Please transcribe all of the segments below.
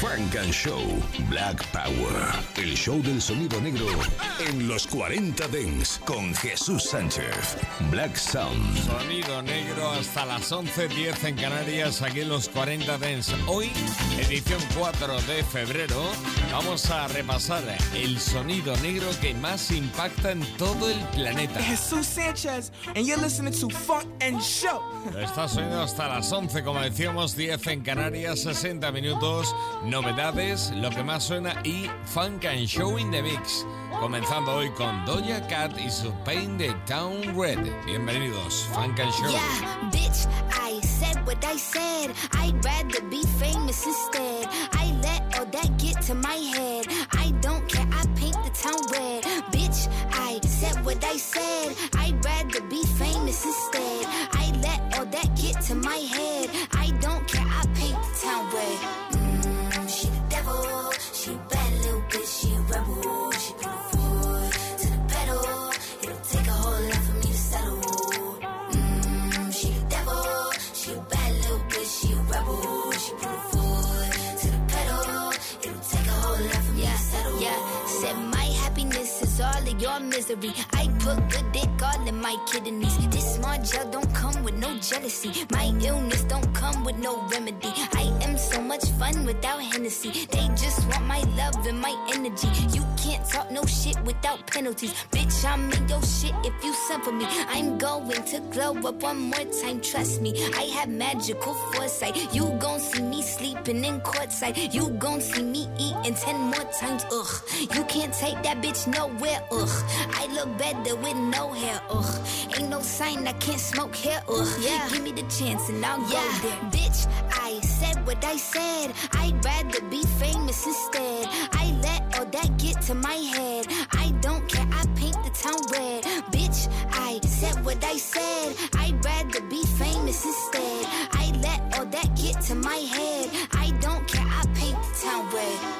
Frank and Show Black Power. El show del sonido negro en los 40 Dens con Jesús Sánchez. Black Sound. Sonido negro hasta las 11.10 en Canarias, aquí en los 40 Dens. Hoy, edición 4 de febrero, vamos a repasar el sonido negro que más impacta en todo el planeta. Jesús Sánchez, and you're listening to Funk and Show. Está sonido hasta las 11, como decíamos, 10 en Canarias, 60 minutos, novedades, lo que más suena y Funk and Show in the Mix. Comenzando hoy con Doja Cat y su Paint the Town Red. Bienvenidos, Funk and Show. Yeah, bitch, I said what I said. I'd rather be famous instead. I let all that get to my head. I don't care, I paint the town red. Bitch, I said what I said. I'd rather be famous instead. I let all that get to my head. Your misery. I put good dick all in my kidneys. This small gel don't come with no jealousy. My illness don't come with no remedy. I am so much fun without Hennessy. They just want my love and my energy. You can't talk no shit without penalties. Bitch, I'm in your shit if you send for me. I'm going to glow up one more time, trust me. I have magical foresight. You gon' see me sleeping in courtside. You gon' see me eating ten more times, ugh. You can't take that bitch nowhere, ugh. I look better with no hair, ugh. Ain't no sign I can't smoke hair, ugh. Yeah. Give me the chance and I'll go there. Bitch, I said what I said. I'd rather be famous instead. I let all that get to my head. I don't care, I paint the town red. Bitch, I said what I said. I'd rather be famous instead. I let all that get to my head. I don't care, I paint the town red.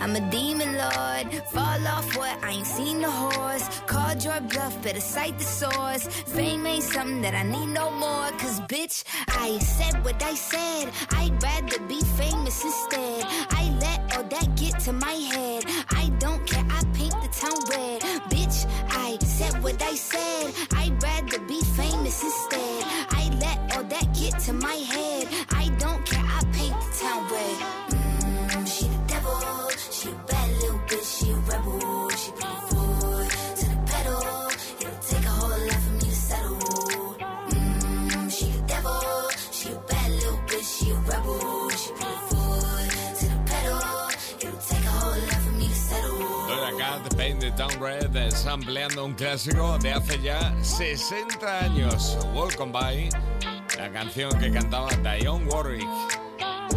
I'm a demon lord. Fall off what? I ain't seen the horse. Called your bluff, better cite the source. Fame ain't something that I need no more. Cause bitch, I said what I said. I'd rather be famous instead. I let all that get to my head. Red, sampleando un clásico de hace ya 60 años. Welcome by, la canción que cantaba Dionne Warwick.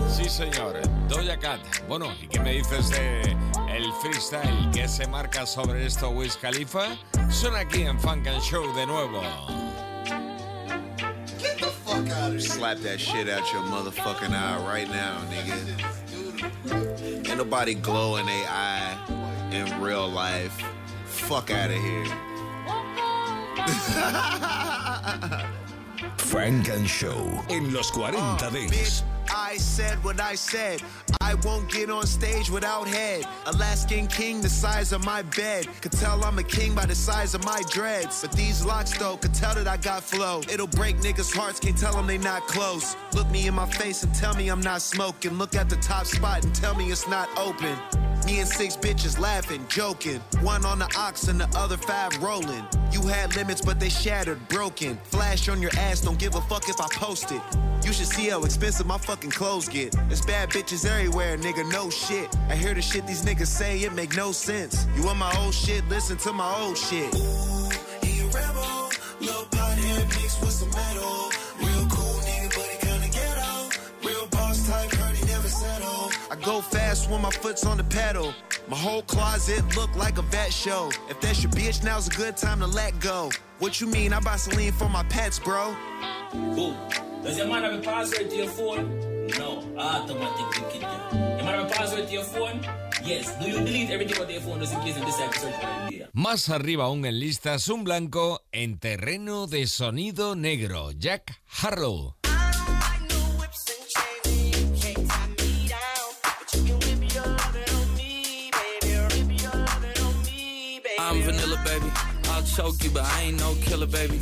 Sí, señor, Doja Cat. Bueno, ¿y qué me dices de el freestyle que se marca sobre esto Wiz Khalifa? Son aquí en Funk and Show de nuevo. Slap that shit out your motherfucking eye right now, nigga. Ain't nobody glow in their eye in real life. Fuck out of here. Frank and Show en los 40 Dents. I said what I said. I won't get on stage without head. Alaskan king, the size of my bed. Could tell I'm a king by the size of my dreads. But these locks, though, could tell that I got flow. It'll break niggas' hearts, can't tell them they not close. Look me in my face and tell me I'm not smoking. Look at the top spot and tell me it's not open. Me and six bitches laughing, joking. One on the ox and the other five rolling. You had limits, but they shattered, broken. Flash on your ass, don't give a fuck if I post it. You should see how expensive my fucking clothes get. There's bad bitches everywhere, nigga, no shit. I hear the shit these niggas say, it make no sense. You want my old shit? Listen to my old shit. He a rebel, little pothead mixed with some metal. Real cool nigga, but he kinda ghetto. Real boss type, heard he never settle. I go fast when my foot's on the pedal. My whole closet look like a vet show. If that's your bitch, now's a good time to let go. What you mean? I buy Celine for my pets, bro. Boom. Does your man have a password to your phone? Automatic wicked. Your man have a password to your phone? Yes. Do you delete everything on your phone just in case you decide to search for it later? Más arriba aún en listas, un blanco en terreno de sonido negro, Jack Harlow. I'm vanilla, baby. I'll choke you, but I ain't no killer, baby.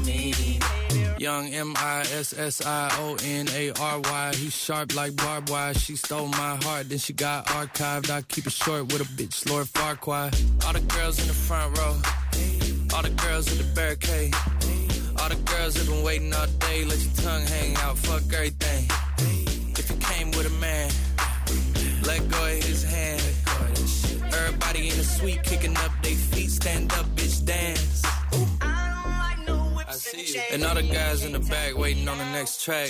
Young M I S S I O N A R Y. He sharp like barbed wire. She stole my heart, then she got archived. I keep it short with a bitch, Lord Farquhar. All the girls in the front row, all the girls in the barricade, all the girls have been waiting all day. Let your tongue hang out, fuck everything. If you came with a man, let go of his hand. Everybody in the suite kicking up their feet, stand up, bitch, dance. And all the guys in the back waiting on the next track.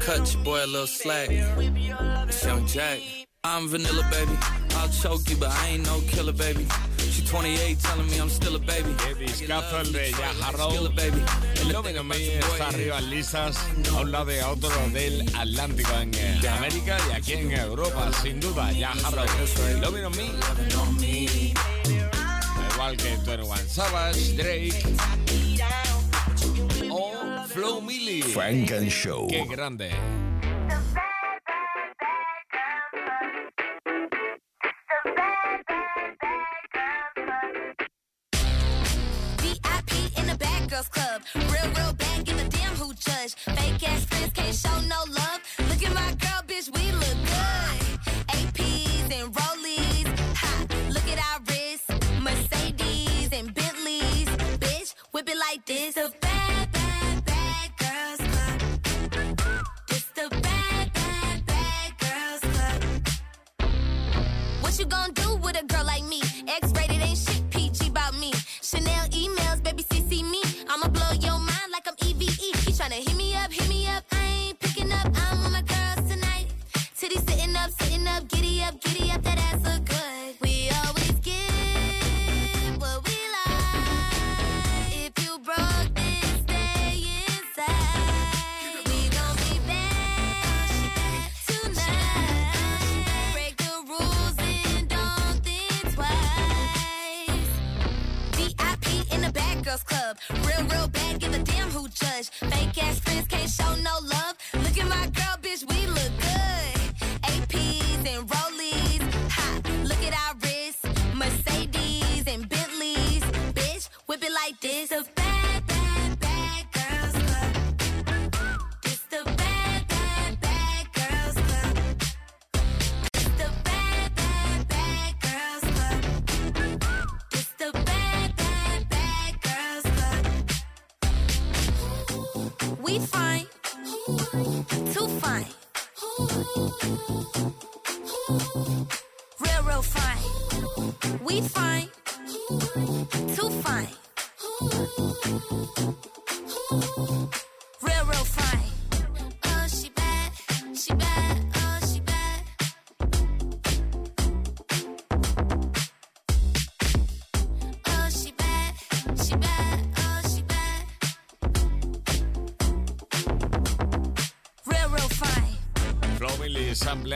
Cut your boy a little slack. It's Young Jack. I'm vanilla, baby. I'll choke you, but I ain't no killer, baby. She 28, telling me I'm still a baby. Qué discazo el de que about me your boy está arriba listas a un lado y a otro del Atlántico en eh, América y aquí en Europa, sin duda, Jack Harlow. Lo vino Me, igual que 21 Savage, Drake Flo Milli. Funk and Show. Qué grande. VIP in the bad girls club. Real, real bad, give a damn who judge. Fake ass friends can't show no love.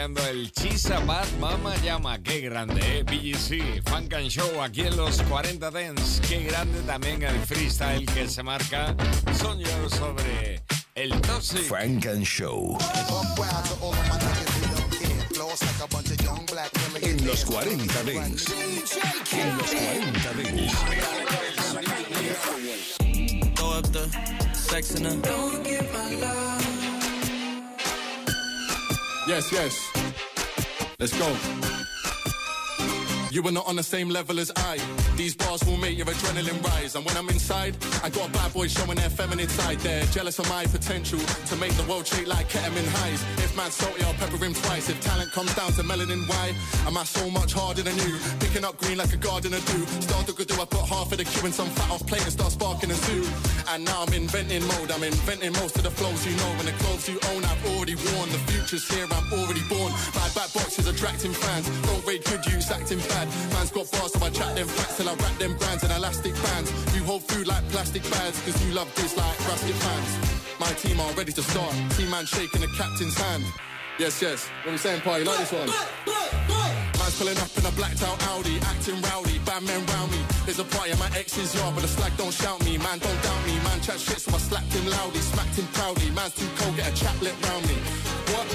Ampliando el Chisa Bad Mama Llama. Qué grande, ¿eh? BGC, Funk and Show aquí en los 40 Dents. Qué grande también el freestyle que se marca. Son yo sobre el Toxic. Funk and Show. En los 40 Dents. En los 40 Dents. Throw up the sex in her. Yes, yes. Let's go. You were not on the same level as I. These bars will make your adrenaline rise. And when I'm inside, I got bad boys showing their feminine side. They're jealous of my potential to make the world shake like ketamine highs. If man's salty, I'll pepper him twice. If talent comes down to melanin, why am I so much harder than you? Picking up green like a gardener do. Start to go do, I put half of the cue in some fat off plate and start sparking a zoo. And now I'm inventing mode. I'm inventing most of the flows you know. And the clothes you own, I've already worn. The future's here, I'm already born. My back boxes attracting fans. Don't rate good use, acting bad. Man's got bars, so I chat them facts till I wrap them brands in elastic bands. You hold food like plastic bags, cause you love this like rascal fans. My team are ready to start. Team man shaking the captain's hand. Yes, yes. What we saying, party? Like this one. Man's pulling up in a blacked out Audi, acting rowdy, bad men round me. There's a party at my ex's yard, but the slag don't shout me. Man, don't doubt me. Man, chat shit, so I slapped him loudly, smacked him proudly. Man's too cold, get a chaplet round me. What?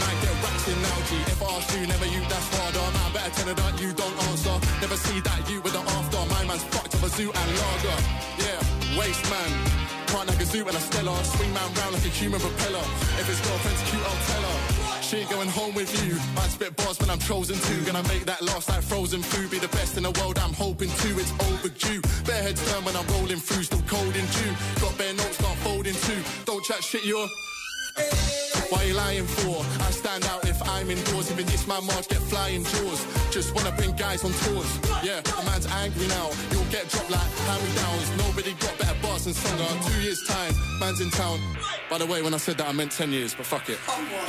Man, get wrapped in G. If I ask you, never you, that's harder. Better her that you don't answer. Never see that you with the after. My man's fucked up a zoo and lager. Yeah, waste man. Can't like a zoo and a stellar. Swing man round like a human propeller. If his girlfriend's cute, I'll tell her. She ain't going home with you. I spit bars when I'm chosen to. Gonna make that last like frozen food. Be the best in the world, I'm hoping to. It's overdue. Bare heads turn when I'm rolling through. Still cold in June. Got bare notes, can't fold in two. Don't chat shit, you're. Why you lying for? I stand out if I'm indoors. Even this man March get flying jaws. Just wanna bring guys on tours. Yeah, the man's angry now. You'll get dropped like hand-me-downs. Nobody got better bars than Songer. Two years time, man's in town. By the way, when I said that, I meant ten years, but fuck it.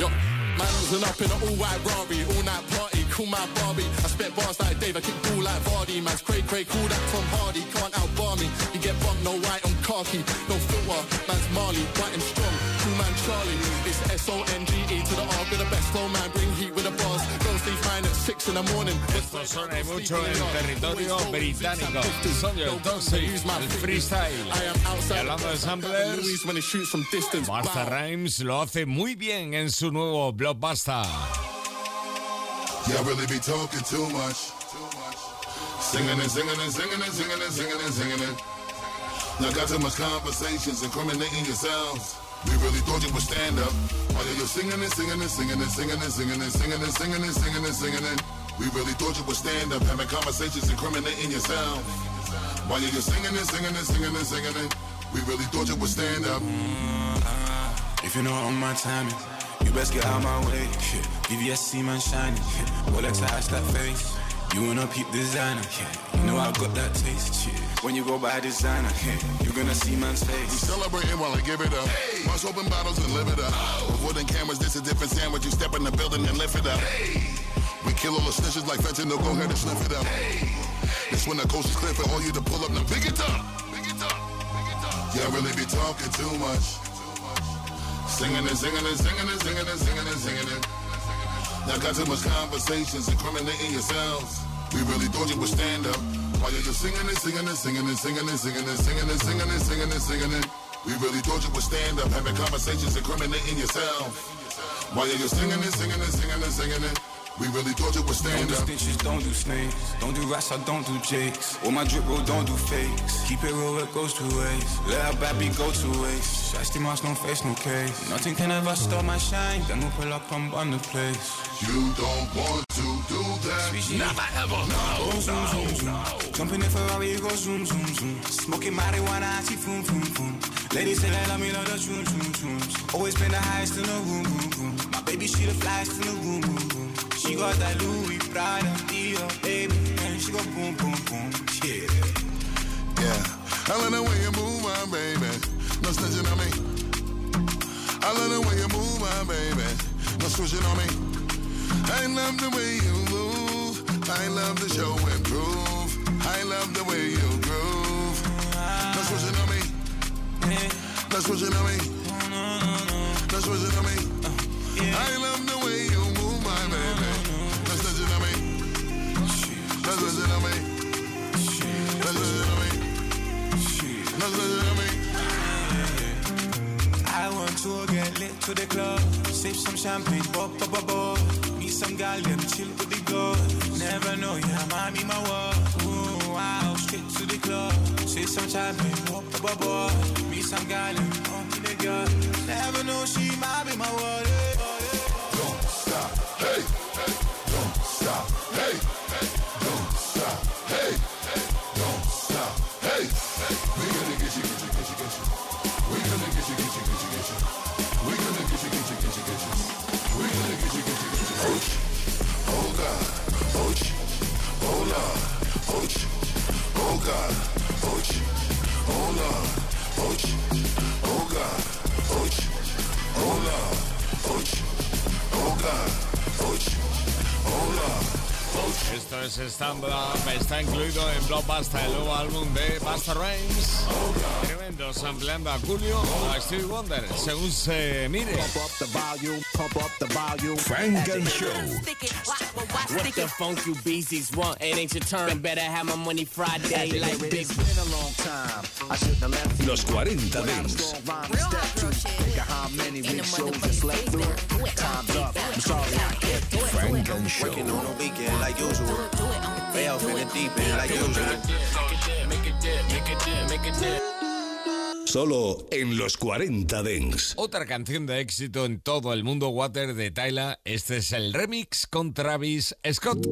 Yo, man was up in an all-white Rari, all-night party. Cool my Barbie. I spit bars like Dave, I kick ball like Vardy. Man's cray cray, cool that Tom Hardy. Can't outbar me. You get bumped, no white on khaki, no filter. Man's Marley, white and Charlie. It's S-O-N-G-E to the R with the best flow man. Bring heat with the bars. Don't sleep fine at six in the morning. Esto suena y mucho en territorio británico. Songer entonces el freestyle. Y hablando de samplers, when it shoots from distance. Busta Rhymes lo hace muy bien en su nuevo Blockbuster. Y'all really be talking too much. Singing and singing and singing and singing and singing and singing it. Y'all got too much conversations, incriminating yourselves. We really thought you would stand up. While you're singing and singing and singing and singing and singing and singing and singing and singing and singing and we really thought you would stand up, having conversations, incriminating yourself. While you're singing and singing and singing and singing and we really thought you would stand up. If you're not on my timing, you best get out my way. Shit. VVSC man shining. Rolex I ask that face. You wanna peep designer. You know I got that taste. When you go by designer, you're gonna see man's face. We celebrating while I give it up. Must open bottles and live it up. Oh. Avoiding cameras, this a different sandwich. You step in the building and lift it up. We kill all the snitches like fentanyl, go ahead and sniff it up. This when the coast is clear for all you to pull up. Now Big it up, pick it up. Pick it up. Y'all really be talking too much. Singing and singing and singing and singing and singing and singing it. Y'all got too much conversations, incriminating yourselves. We really thought you would stand up. While you're just singing and singing and singing and singing and singing and singing and singing and singing and singing it. We really thought you would stand up, having conversations, incriminating yourself. While you're just singing and singing and singing and singing it. We really thought you would Don't stand do up. snitches, don't do snakes. Don't do rats, I don't do jakes. All my drip roll, don't do fakes. Keep it real, it goes two ways. Let our bad beat go two ways. Shasty mask, no face, no case. Nothing can ever stop my shine. Then we'll pull up and burn the place. You don't want to do. Never ever. No, go zoom, zoom, zoom. Jump in the Ferrari, you go zoom, zoom, zoom. Smoking marijuana, I see boom, boom, boom. Ladies say they love me like the choom choom choom. Always been the highest in the room, boom boom. My baby she the flyest in the room, boom boom. She got that Louis Prada, Dior, baby, and she go boom boom boom. Yeah. Yeah, I love the way you move, my baby. No snitching on me. I love the way you move, my baby. No switching on me. I love the way you move. I love the show and prove. I love the way you groove. No switching on me. No switching on me. No switching on me. I love the way you move, my baby. No snitching on me. No switching on me. No switching on me. No switching on me. I want to get lit to the club, sip some champagne, pop, pop, pop, pop. Some gal, them chill with the girl. Never know, yeah, might be my world. Ooh, wow, straight to the club, sip some champagne, pop, pop, pop, pop. Meet some them want me the girl. Never know, she might be my world. Esto es Stand Up, está incluido en Blockbuster, el nuevo álbum de Busta Rhymes. Tremendo, sampleando a Julio o a Stevie Wonder, según se mire. Funk and Show. What the funk you beasties want? It ain't your turn. Better have my money Friday like big. been a long time. I shouldn't have left you. Los 40 But I'm Dents. strong rhyme step through. Think of how many big shows I slept through. Time's up. I'm sorry I kept you. Funk and Show. Way off in the deep end like usual. Solo en los 40 Dents. Otra canción de éxito en todo el mundo, Water de Tyla. Este es el remix con Travis Scott.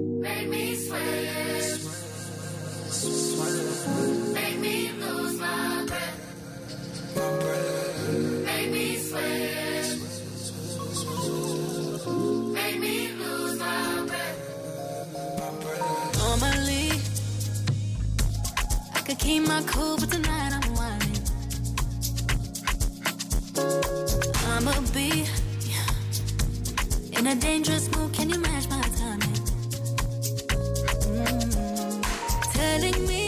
Keep my cool, but tonight I'm whining. I'ma be in a dangerous mood. Can you match my timing? Mm. Telling me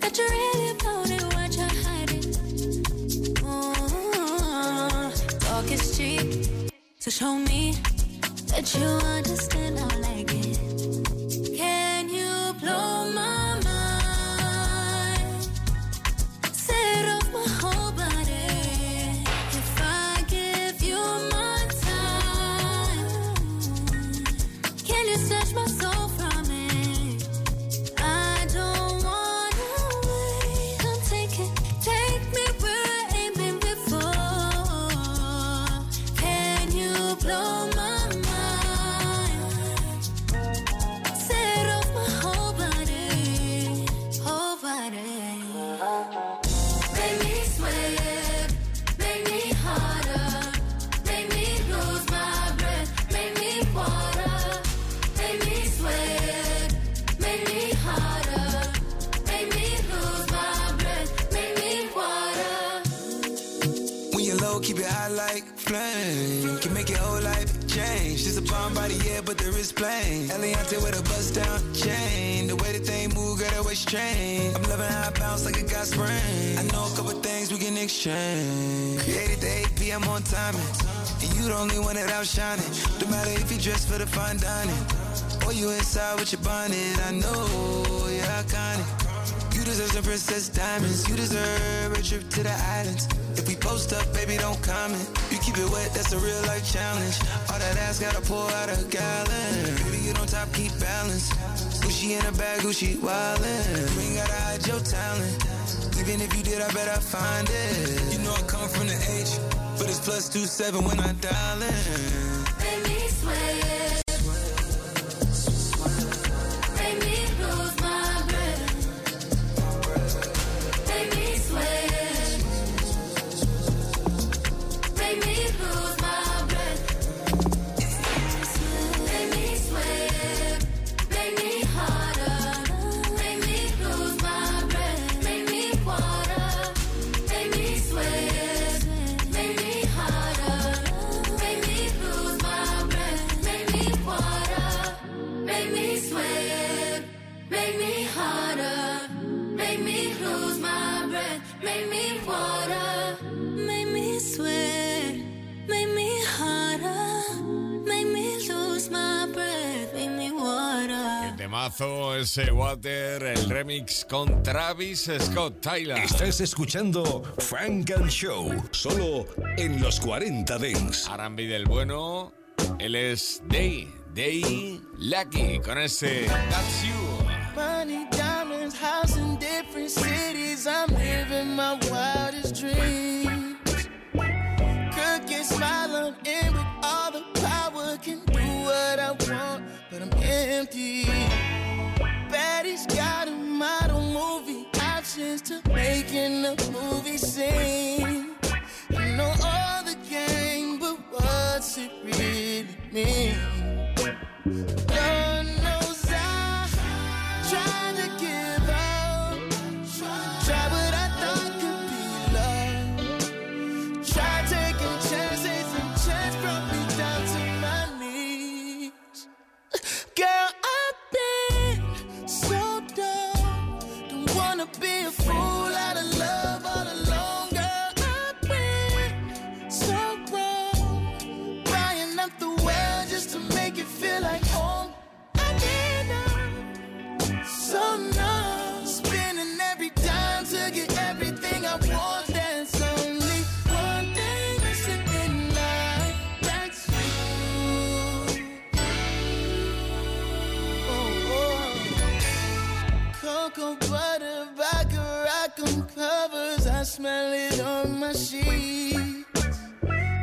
that you really it, what you're hiding. Oh, talk is cheap, so show me that you understand I like it. Can you blow only one that outshining. No matter if you dress for the fine dining. Or you inside with your bonnet. I know you're iconic. You deserve some princess diamonds. You deserve a trip to the islands. If we post up, baby, don't comment. You keep it wet, that's a real life challenge. All that ass gotta pour out a gallon. Baby, you don't top, keep balance. Gucci in a bag, Gucci wildin'. You ain't gotta hide your talent. Even if you did, I bet I find it. You know I come from the H, but it's plus two seven when I dial in. Make me sweat. Temazo ese Water, el remix con Travis Scott Tyler. Estás escuchando Frank and Show, solo en los 40 Dents. Arambi del Bueno, él es Day, Day Lucky, con ese That's You. Money, diamonds, house in different cities, I'm living my wildest dreams. Cooking, smile, I'm in with all the power, can do what I want, but I'm empty. She's got a model movie options to making a movie scene. You know all the game, but what's it really mean? No. smell it on my sheets.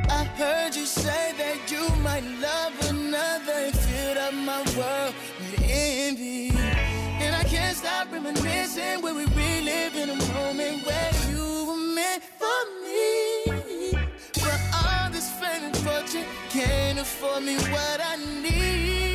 I heard you say that you might love another. Filled up my world with envy. And I can't stop reminiscing when we relive in a moment where you were meant for me. But all this fame and fortune can't afford me what I need.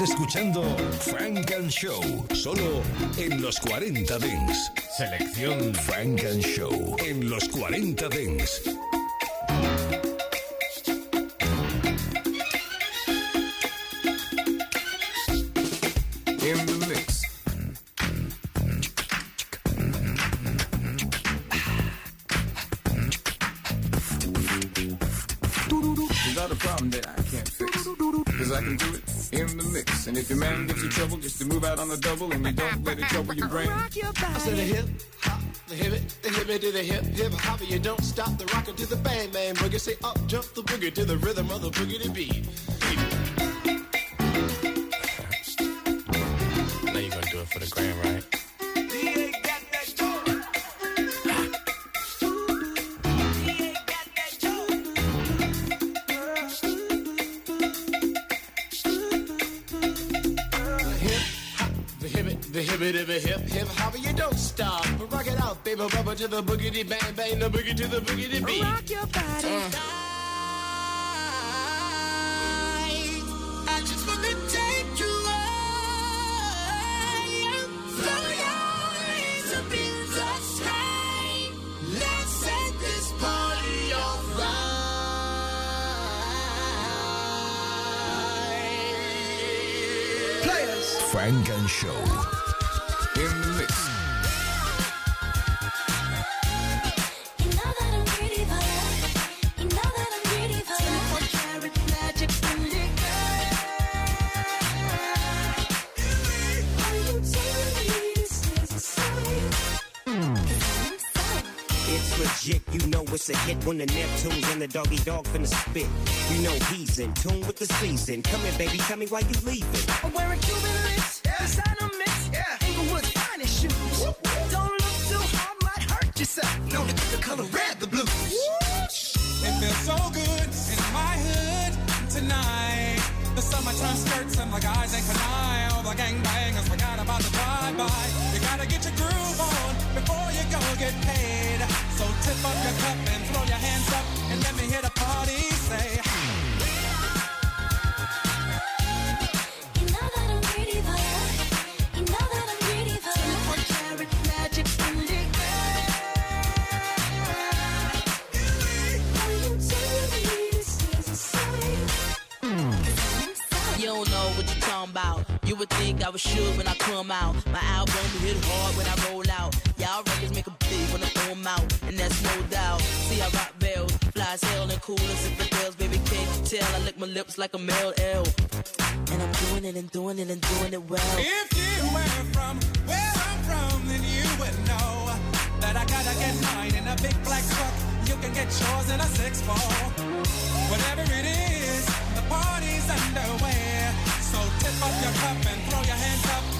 Escuchando Frank and Show, solo en los 40 Dings. Selección Frank and Show en los 40 Dings. Hip it to the hip hip hop. You don't stop the rocker to the bang bang boogie. Say up jump the boogie to the rhythm of the boogie to beat. Now you're gonna do it for the gram, right? The hip the hip the hip hip hop. You don't stop, but rock it out, baby, rubber to the boogie bang bang, the boogie to the boogie to beat. Rock your body. Mm. I just wanna take you higher. Throw your hands up in the sky. Let's set this party on fire. Funk and Show. When the Neptunes and the doggy dog finna spit. You know he's in tune with the season. Come here, baby, tell me why you leaving. I'm wearing Cuban talking about. You would think I was sure when I come out. My album hit hard when I roll out. Y'all records make a big when I throw 'em out, and that's no doubt. See, I rock bells, fly as hell and cool as infidels. Baby, can't you tell? I lick my lips like a male L. And I'm doing it and doing it and doing it well. If you were from where I'm from, then you would know that I gotta get mine in a big black truck. You can get yours in a six four. Whatever it is, the party's underway. So tip up your cup and throw your hands up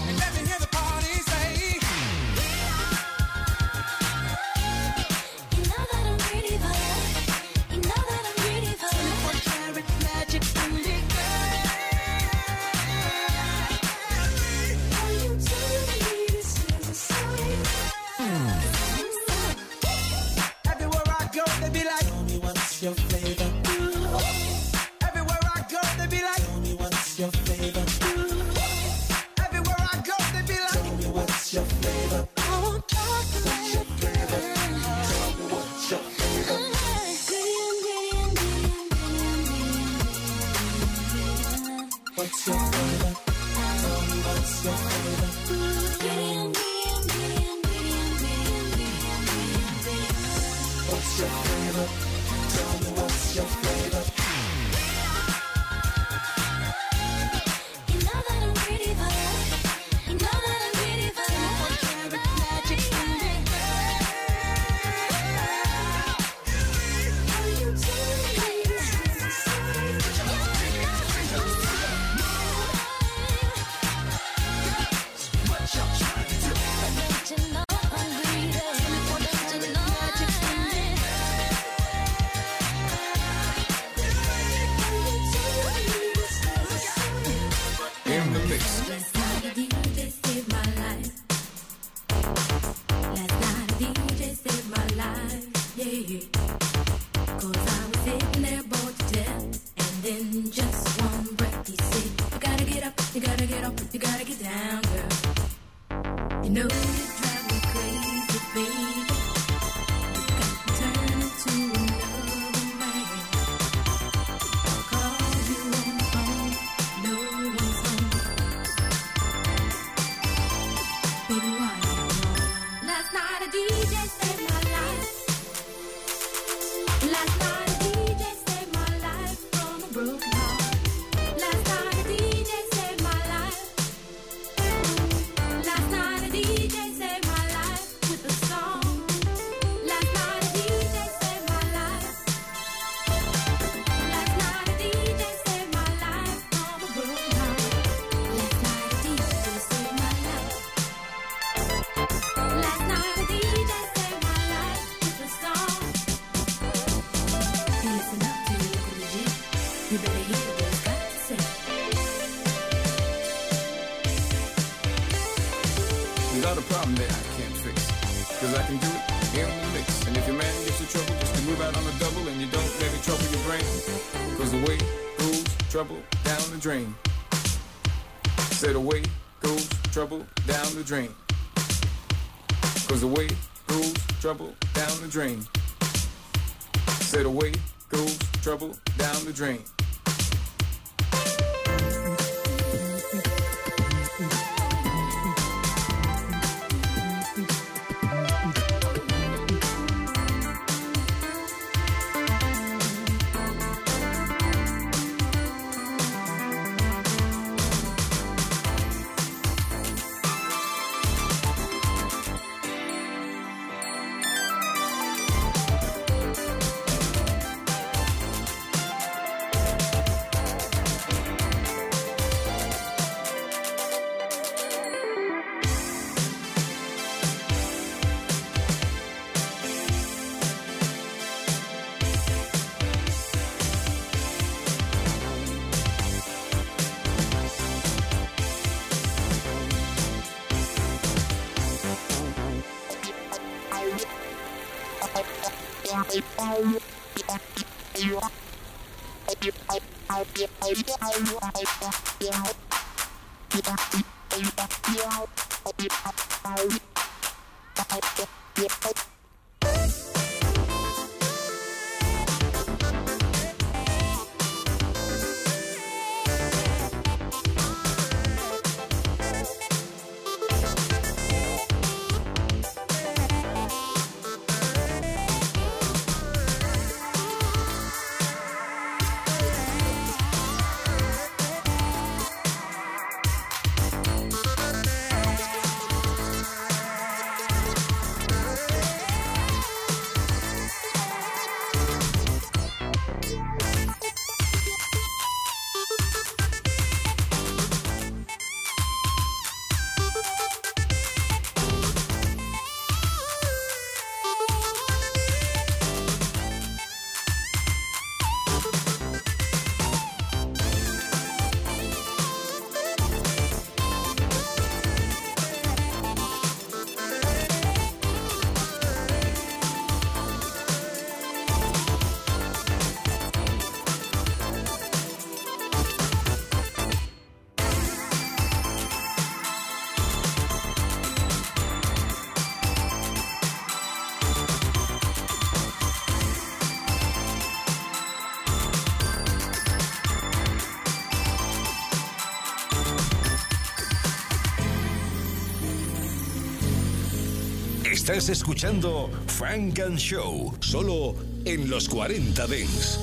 Estás escuchando Funk and Show, solo en los 40 Dance.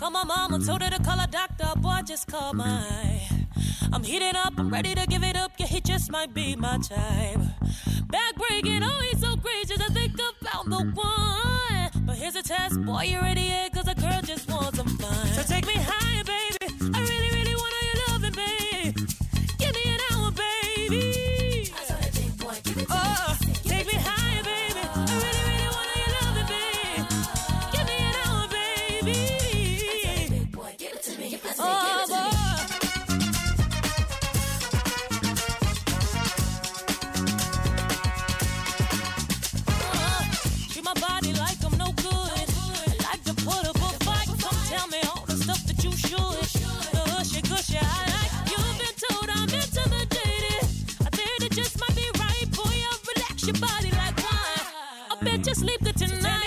My mama, told her to call a doctor, boy, just call my. I'm heating up, I'm ready to give it up, yeah, it just might be my time. Back breaking, oh, he's so gracious, I think about the one. But here's a test, boy, you're. like wine. I bet you sleep good tonight.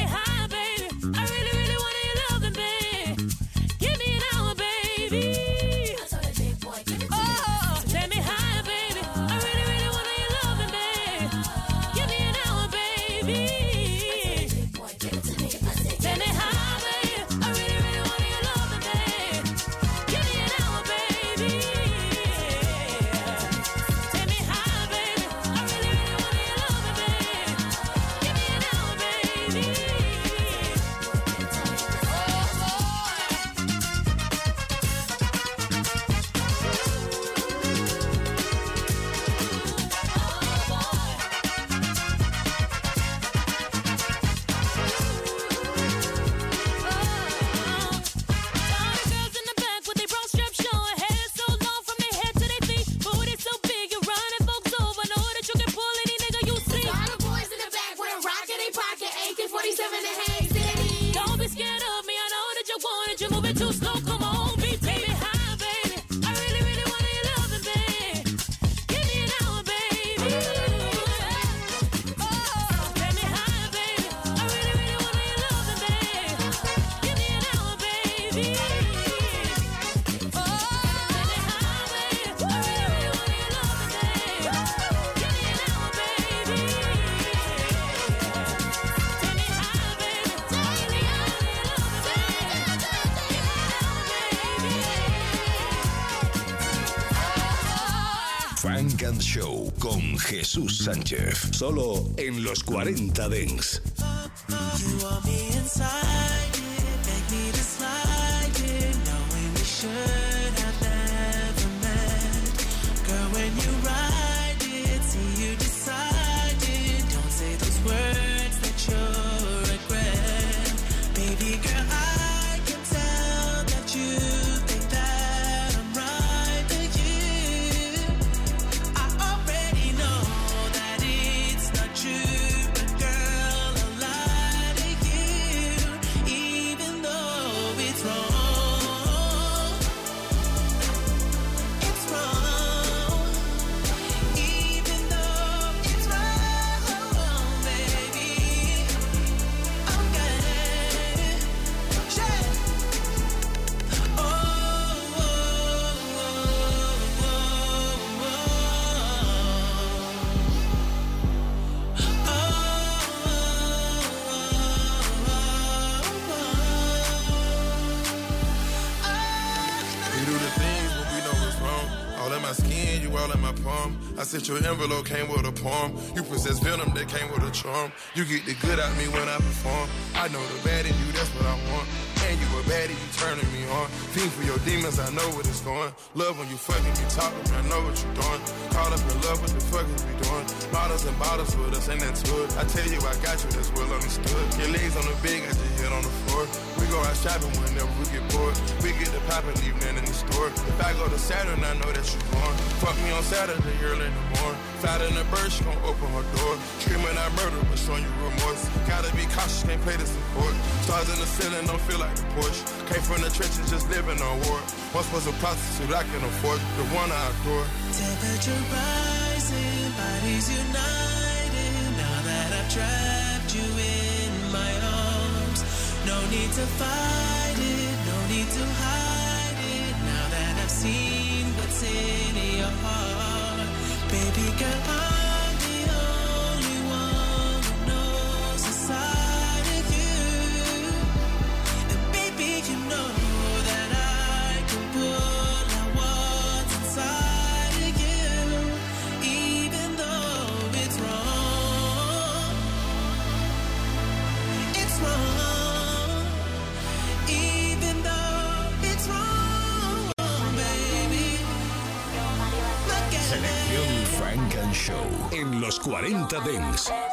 Jesús Sánchez. Solo en los 40 Dengs. your envelope came with a poem. You possess venom that came with a charm. You get the good out me when I perform. I know the bad in you, that's what I want. And you a baddie, you turning me on. Feed for your demons, I know what it's going. Love when you fucking me talking, I know what you're doing. Caught up in love, what the fuck is we doing? Bottles and bottles with us, ain't that's good. I tell you, I got you, that's well understood. Your legs on the bed, I just hit on the floor. We go out shopping whenever we get bored. We get the pop and leave nothing door. If I go to Saturn, I know that you're born. Fuck me on Saturday, early in the morning. Fat in the bird, she gon' open her door. Screaming I murder, but showing you remorse. Gotta be cautious, can't play the support. Stars in the ceiling, don't feel like a Porsche. Came from the trenches, just living on war. Once was a prostitute, I can afford the one I adore. Temperature rising, bodies united. Now that I've trapped you in my arms, no need to fight it, no need to hide. together. 40 Dents.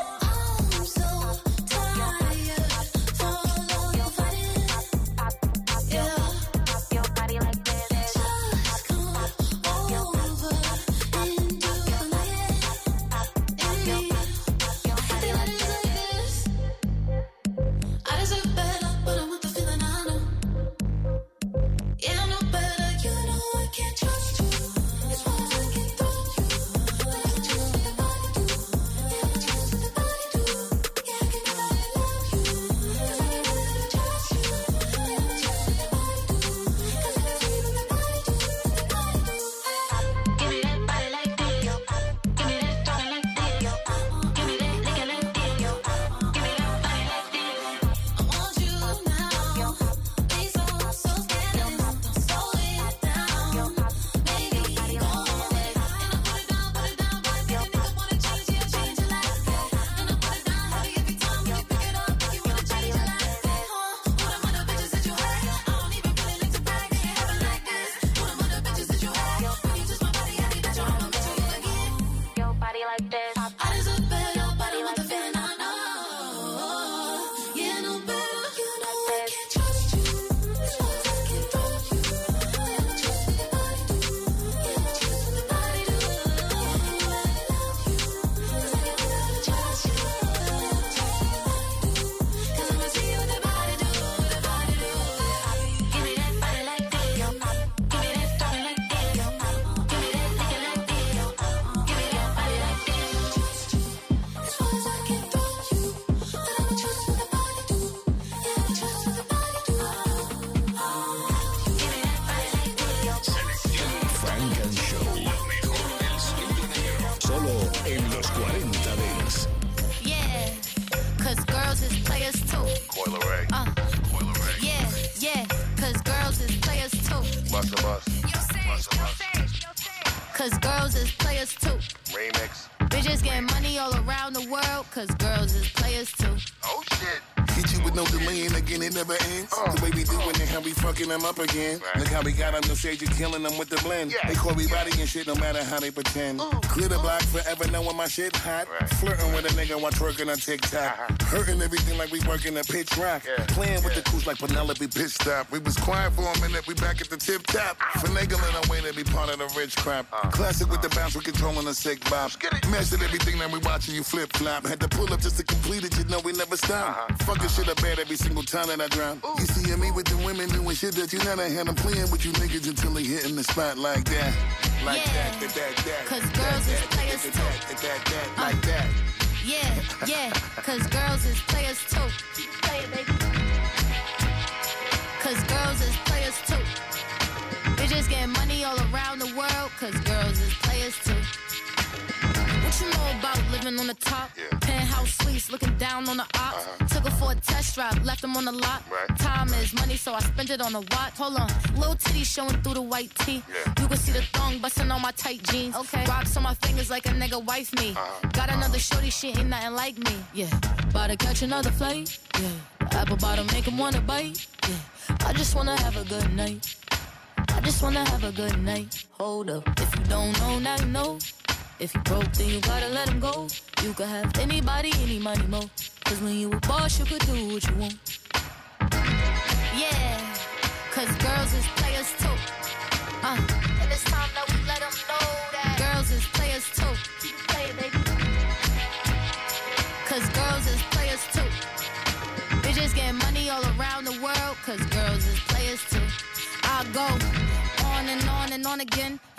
Them up again. Look how we got on the stage and killing them with the blend. They call me body and shit no matter how they pretend. Clear the block forever knowing my shit hot. Flirting with a nigga while twerking on TikTok. Uh-huh. Hurting everything like we working a pitch rock. Playing with the coos like Penelope Pit Stop. We was quiet for a minute, we back at the tip top. Finagling our way to be part of the rich crap. Classic with the bounce, we controlling the sick bop. Mastered everything that we watching you flip flop. Had to pull up just to complete it, you know we never stop. Fucking shit up bad every single time that I drop. You see me with the women doing shit that you never had. I'm playing with you niggas until they hitting the spot like that. Like Yeah. that, that, that, that. Cause girls is players that, too. that, that, that, that, like that. Yeah, yeah, cause girls is players too. Play it, baby. Cause girls is players too. Bitches getting money all around the world, cause girls is players too. What you know about living on the top? Yeah. Penthouse suites, looking down on the ops. Uh-huh. Took her for a test drive, left them on the lot. Time is money, so I spent it on a watch. Hold on, little titty showing through the white tee. You can see the thong busting on my tight jeans. Okay, rocks on my fingers like a nigga wife me. Uh-huh. Got uh-huh. another shorty, she ain't nothing like me. Yeah, about to catch another flight. Yeah, the apple bottom make him wanna bite. Yeah, I just wanna have a good night. I just wanna have a good night. Hold up, if you don't know, now you know. If you broke, then you gotta let him go. You could have anybody, any money, mo. Cause when you a boss, you could do what you want. Yeah, cause girls is players too. Uh, and it's time that we let them know that girls is players too. Play it, baby. Cause girls is players too. Bitches getting money all around the world, cause girls is players too. I go on and on and on again.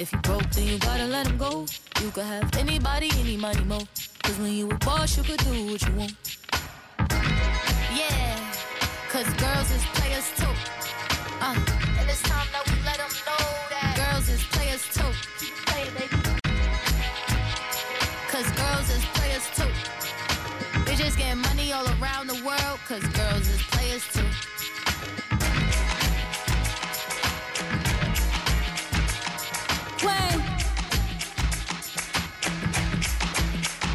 If you broke, then you gotta let him go. You could have anybody, any money, mo. Cause when you a boss, you could do what you want. Yeah, cause girls is players too. Uh, and it's time that we let them know that girls is players too. Baby. Cause girls is players too. Bitches getting money all around the world, cause girls is players too.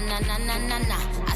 na na na na na. I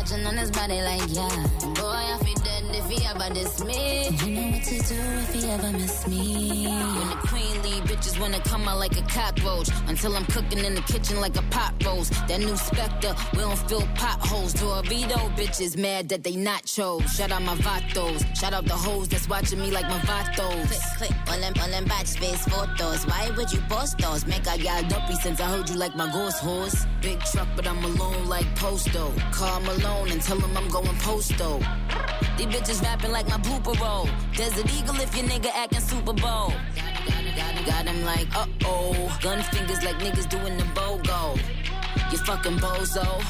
touching on his body like yeah. Boy I feel if he ever diss me. You know what to do if he ever miss me. When the queen leave, bitches wanna come out like a cockroach. Until I'm cooking in the kitchen like a pot roast. That new Spectre, we don't fill potholes. Dorito bitches mad that they not chose. Shout out my vatos. Shout out the hoes that's watching me like my vatos. Click, click, all them, all them batch face photos. Why would you post those? Make I got dumpy since I heard you like my ghost horse. Big truck, but I'm alone like Posto. Call Malone and tell him I'm going posto. These bitches rapping like my blooper roll. Desert Eagle if your nigga acting Super Bowl. Got him like, uh oh. Gun fingers like niggas doing the BOGO. You fucking bozo.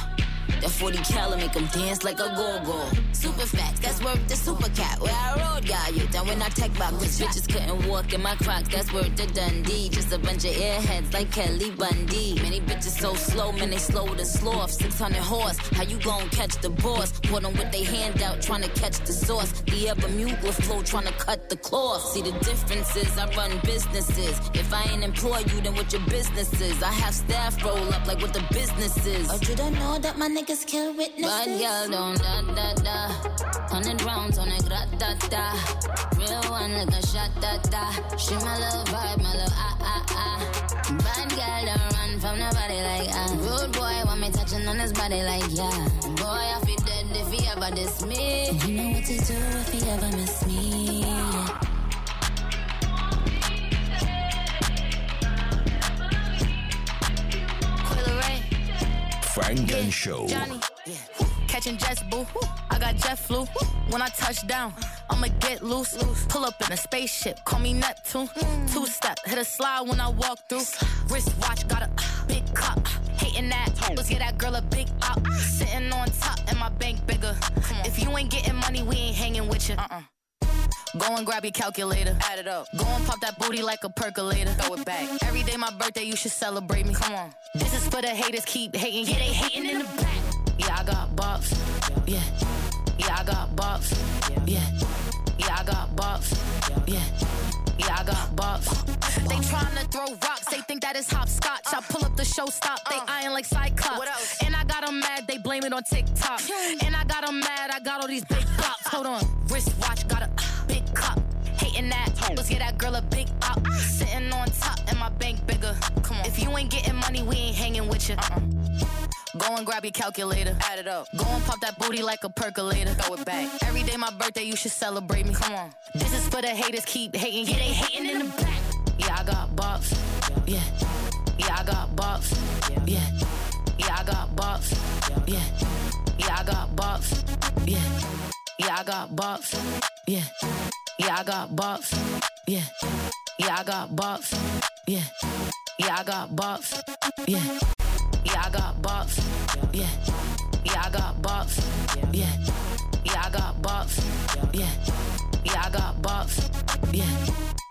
That 40 cal make them dance like a go-go. Super fat, that's worth the super cat. Where I rode, got you. Down when I tech box, these bitches couldn't walk in my crocs. That's worth the Dundee. Just a bunch of airheads like Kelly Bundy. Many bitches so slow, man, they slow to sloth. 600 horse, how you gon' catch the boss? Put them with they hand out, trying to catch the sauce. The Bermuda flow, trying to cut the cloth. See the differences, I run businesses. If I ain't employ you, then what your business is? I have staff roll up like what the business is. Oh, you don't know that my niggas kill witnesses? Bad girl don't da da da. Hundred rounds on a grat da da. Real one like a shot da da. She my little vibe, my little ah ah ah. Bad girl don't run from nobody like ah. Rude boy want me touching on his body like yeah. Boy I feel dead if he ever diss me. You know what to do if he ever miss me. Coil Funk and Show. Johnny. Catching jets, boo. I got jet flu. When I touch down, I'ma get loose. Pull up in a spaceship, call me Neptune. Two step, hit a slide when I walk through. Wrist watch, got a big cup. Hating that, let's get that girl a big up. Sitting on top, and my bank bigger. If you ain't getting money, we ain't hanging with you. Uh-uh. Go and grab your calculator. Add it up. Go and pop that booty like a percolator. Throw it back. Every day my birthday, you should celebrate me. Come on. This is for the haters, keep hating. Yeah, they hating in the back. Yeah, I got bops. Yeah. Yeah, I got bops. Yeah. Yeah, I got bops. Yeah. Yeah, I got bops. They tryna throw rocks, they think that is hopscotch. I pull up the show stop, they uh. eyeing like Cyclops. And I got 'em mad, they blame it on TikTok. And I got 'em mad, I got all these big bops. Hold on, wrist watch, got a big cup. Hating that, let's get that girl a big up. Sitting on top, and my bank bigger. Come on, if you ain't getting money, we ain't hanging with you. Uh-uh. Go and grab your calculator. Add it up. Go and pop that booty like a percolator. Throw it back. Every day my birthday, you should celebrate me. Come on. This is for the haters, keep hating. Yeah, they hating in the back. Yeah, I got bops. Yeah. Yeah, I got bops. Yeah. Yeah, I got bops. Yeah. Yeah, I got bops. Yeah. Yeah, I got bops. Yeah. Yeah, I got bops. Yeah. Yeah, I got bops. Yeah. Yeah, I got bops. Yeah. Yeah, I got bops. Yeah. Yeah, I got bops. Yeah. Yeah, I got bops. Yeah. Yeah, I got bops. Yeah.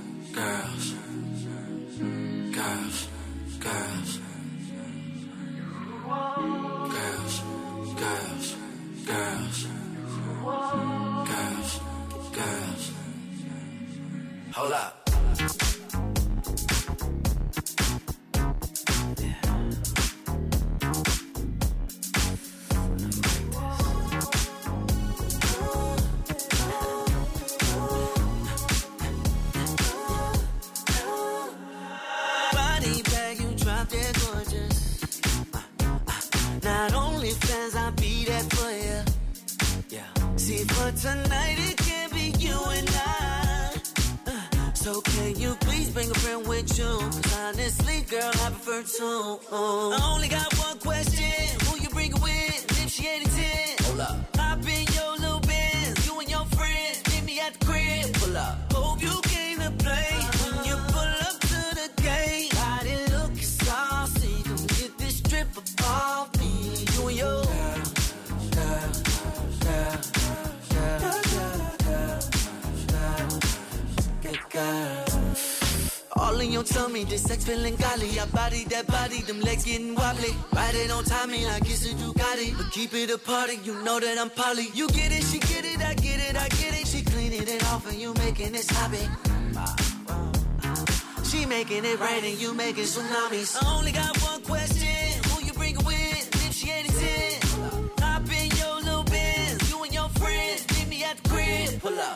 keep it a party, you know that I'm poly. You get it, she get it, I get it, I get it. She cleaning it off and you making it sloppy. She making it rain and you making tsunamis. I only got one question, who you bring with? If she ain't a 10, hop in your little Benz. You and your friends, meet me at the crib. Pull up.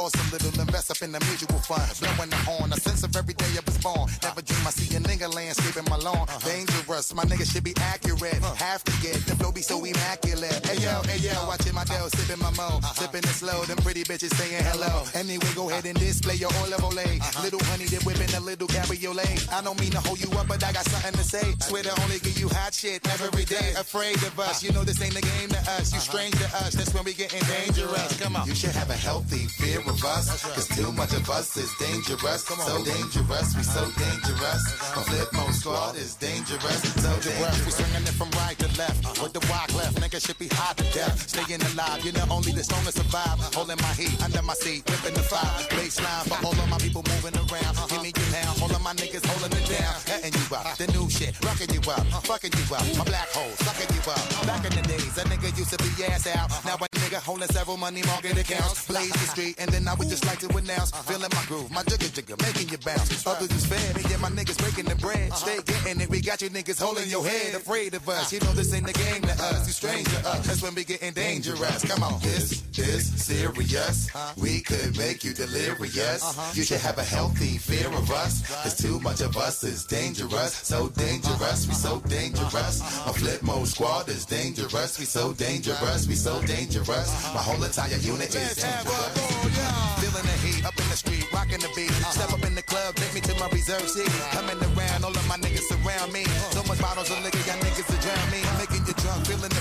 Lost a little, invest up in the mutual fund. Blowing the horn. A sense of every day I was born. Never dream I see a nigga landscaping my lawn. Uh-huh. Dangerous. My nigga should be accurate. Uh-huh. Have to get the flow be so immaculate. Hey yo, hey yo, watching my dough, sipping my mo. Uh-huh. Sipping it slow. Them pretty bitches saying hello. Anyway, go uh-huh. ahead and display your olive olay. Uh-huh. Little honey, they whipping a little cabriolet. I don't mean to hold you up, but I got something to say. Swear to only give you hot shit every day. Afraid of us. You know this ain't the game to us. You strange to us. That's when we getting dangerous. Come on. You should have a healthy fear of us. Cause too much of us is dangerous. So dangerous. We so dangerous. A Flipmode Squad is dangerous. So dangerous. We swinging it from right to left. With the walk left. Nigga should be hot to death. Staying alive. You know only the strongest survive. Holding my heat under my seat. Whipping the fire. Baseline for all of my people moving around. Give me your pound. All of my niggas holding it down. Letting you up. The new shit. Rocking you up. Fucking you up. My black hole. Sucking you up. Back in the days, a nigga used to be ass out. Now a nigga holding several money market accounts. Blaze the street, and then I would just like to announce. Uh-huh. Feeling my groove, my jigger jigger, making you bounce. Others is fed, and my niggas breaking the bread. Uh-huh. Stay getting it, we got you niggas holding your head. Afraid of us, uh. you know this ain't the game to us. You strange to us, that's when we getting dangerous. Come on, this is serious. We could make you delirious. Uh-huh. You should have a healthy fear of us. Cause too much of us is dangerous. So dangerous, we so dangerous. My Flipmode Squad is dangerous. We so dangerous, we so dangerous. My whole entire unit is dangerous. Oh, Feeling the heat up in the street, rocking the beat. Uh-huh. Step up in the club, take me to my reserve seat. Uh-huh. Coming around, all of my niggas surround me. Uh-huh. So much bottles of liquor, y'all niggas to drown me. Making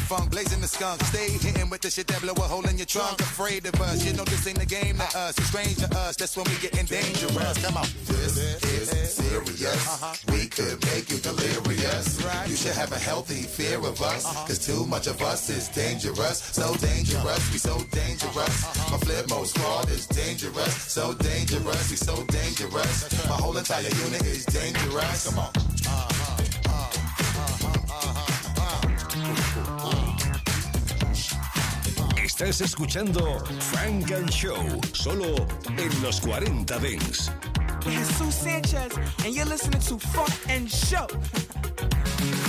funk, blazing the skunk. Stay hitting with the shit that blow a hole in your trunk. Afraid of us, you know this ain't the game to us. It's strange to us, that's when we getting dangerous. Come on. This is serious. Uh-huh. We could make you delirious. You should have a healthy fear of us. Uh-huh. Cause too much of us is dangerous. So dangerous, we so dangerous. Uh-huh. My Flipmode Squad is dangerous. So dangerous, we so dangerous. My whole entire unit is dangerous. Come on. Estás escuchando Frank and Show, solo en los 40 Dents. Jesus Sanchez, and you're listening to Funk and Show.